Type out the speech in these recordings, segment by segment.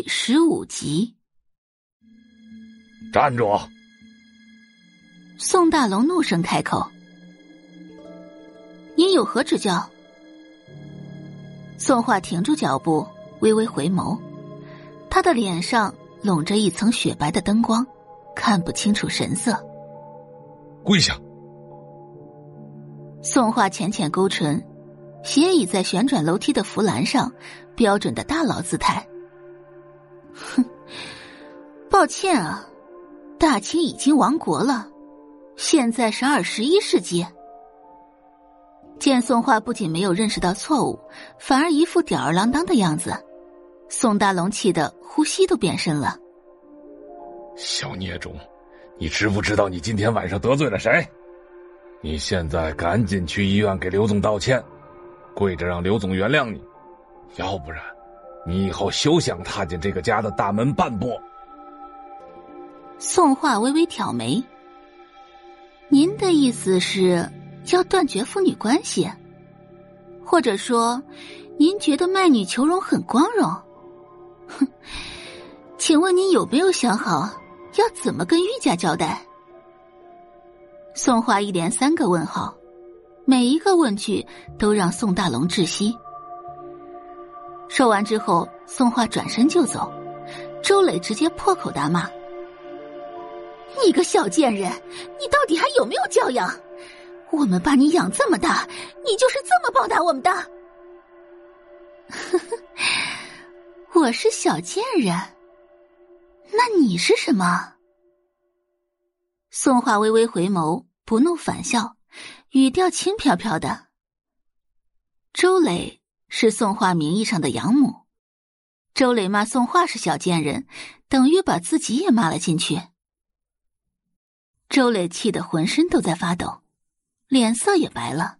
第十五集。站住！宋大龙怒声开口：“您有何指教？”宋画停住脚步，微微回眸，他的脸上笼着一层雪白的灯光，看不清楚神色。跪下！宋画浅浅勾唇，斜倚在旋转楼梯的扶栏上，标准的大佬姿态。抱歉啊，大清已经亡国了，现在是二十一世纪。见宋画不仅没有认识到错误，反而一副吊儿郎当的样子，宋大龙气得呼吸都变深了。小孽种，你知不知道你今天晚上得罪了谁？你现在赶紧去医院给刘总道歉，跪着让刘总原谅你，要不然，你以后休想踏进这个家的大门半步。宋画微微挑眉，您的意思是？要断绝父女关系，或者说，您觉得卖女求荣很光荣？哼，请问您有没有想好要怎么跟玉家交代？宋画一连三个问号，每一个问句都让宋大龙窒息。说完之后，宋画转身就走，周磊直接破口大骂：“你个小贱人，你到底还有没有教养？”我们把你养这么大，你就是这么报答我们的？呵 呵我是小贱人，那你是什么？宋画微微回眸，不怒反笑，语调轻飘飘的。周磊是宋画名义上的养母，周磊骂宋画是小贱人，等于把自己也骂了进去。周磊气得浑身都在发抖。脸色也白了。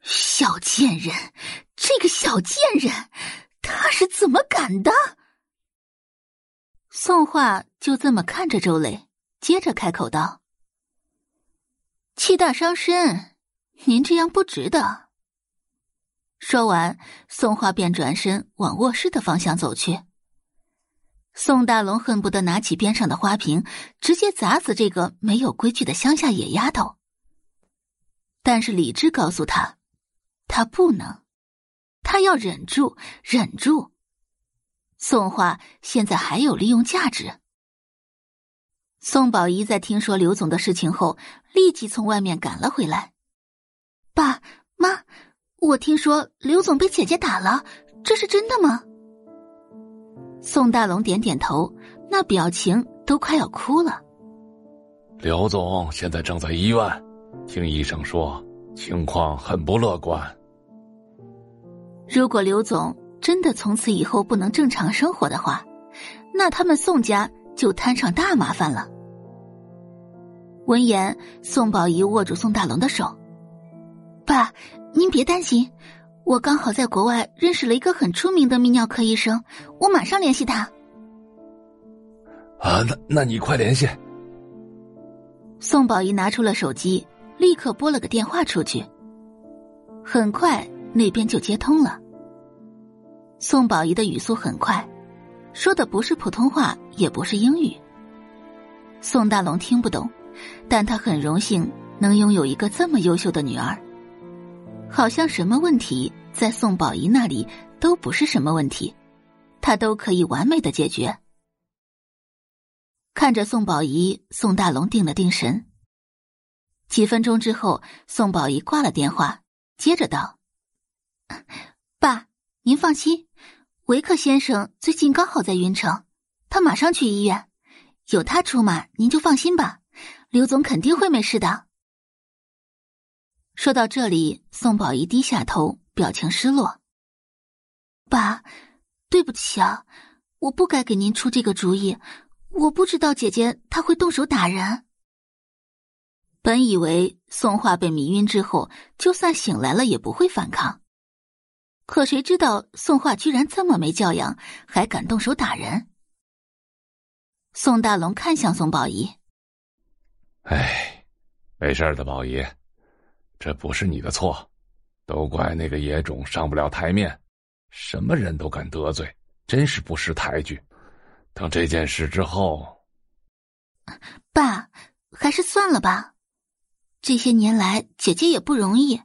小贱人，这个小贱人，他是怎么敢的？宋画就这么看着周磊，接着开口道：“气大伤身，您这样不值得。”说完，宋画便转身往卧室的方向走去。宋大龙恨不得拿起边上的花瓶，直接砸死这个没有规矩的乡下野丫头。但是理智告诉他，他不能，他要忍住，忍住。宋画现在还有利用价值。宋宝仪在听说刘总的事情后，立即从外面赶了回来。爸妈，我听说刘总被姐姐打了，这是真的吗？宋大龙点点头，那表情都快要哭了。刘总现在正在医院。听医生说，情况很不乐观。如果刘总真的从此以后不能正常生活的话，那他们宋家就摊上大麻烦了。闻言，宋宝仪握住宋大龙的手：“爸，您别担心，我刚好在国外认识了一个很出名的泌尿科医生，我马上联系他。”啊，那那你快联系。宋宝仪拿出了手机。立刻拨了个电话出去，很快那边就接通了。宋宝仪的语速很快，说的不是普通话，也不是英语。宋大龙听不懂，但他很荣幸能拥有一个这么优秀的女儿。好像什么问题在宋宝仪那里都不是什么问题，他都可以完美的解决。看着宋宝仪，宋大龙定了定神。几分钟之后，宋宝仪挂了电话，接着道：“爸，您放心，维克先生最近刚好在云城，他马上去医院，有他出马，您就放心吧。刘总肯定会没事的。”说到这里，宋宝仪低下头，表情失落：“爸，对不起啊，我不该给您出这个主意，我不知道姐姐她会动手打人。”本以为宋画被迷晕之后，就算醒来了也不会反抗，可谁知道宋画居然这么没教养，还敢动手打人。宋大龙看向宋宝仪：“哎，没事的，宝仪，这不是你的错，都怪那个野种上不了台面，什么人都敢得罪，真是不识抬举。等这件事之后，爸，还是算了吧。这些年来，姐姐也不容易。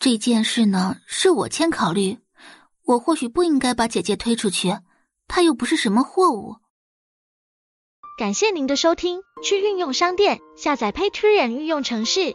这件事呢，是我欠考虑。我或许不应该把姐姐推出去，她又不是什么货物。感谢您的收听，去运用商店下载 Patreon 运用城市，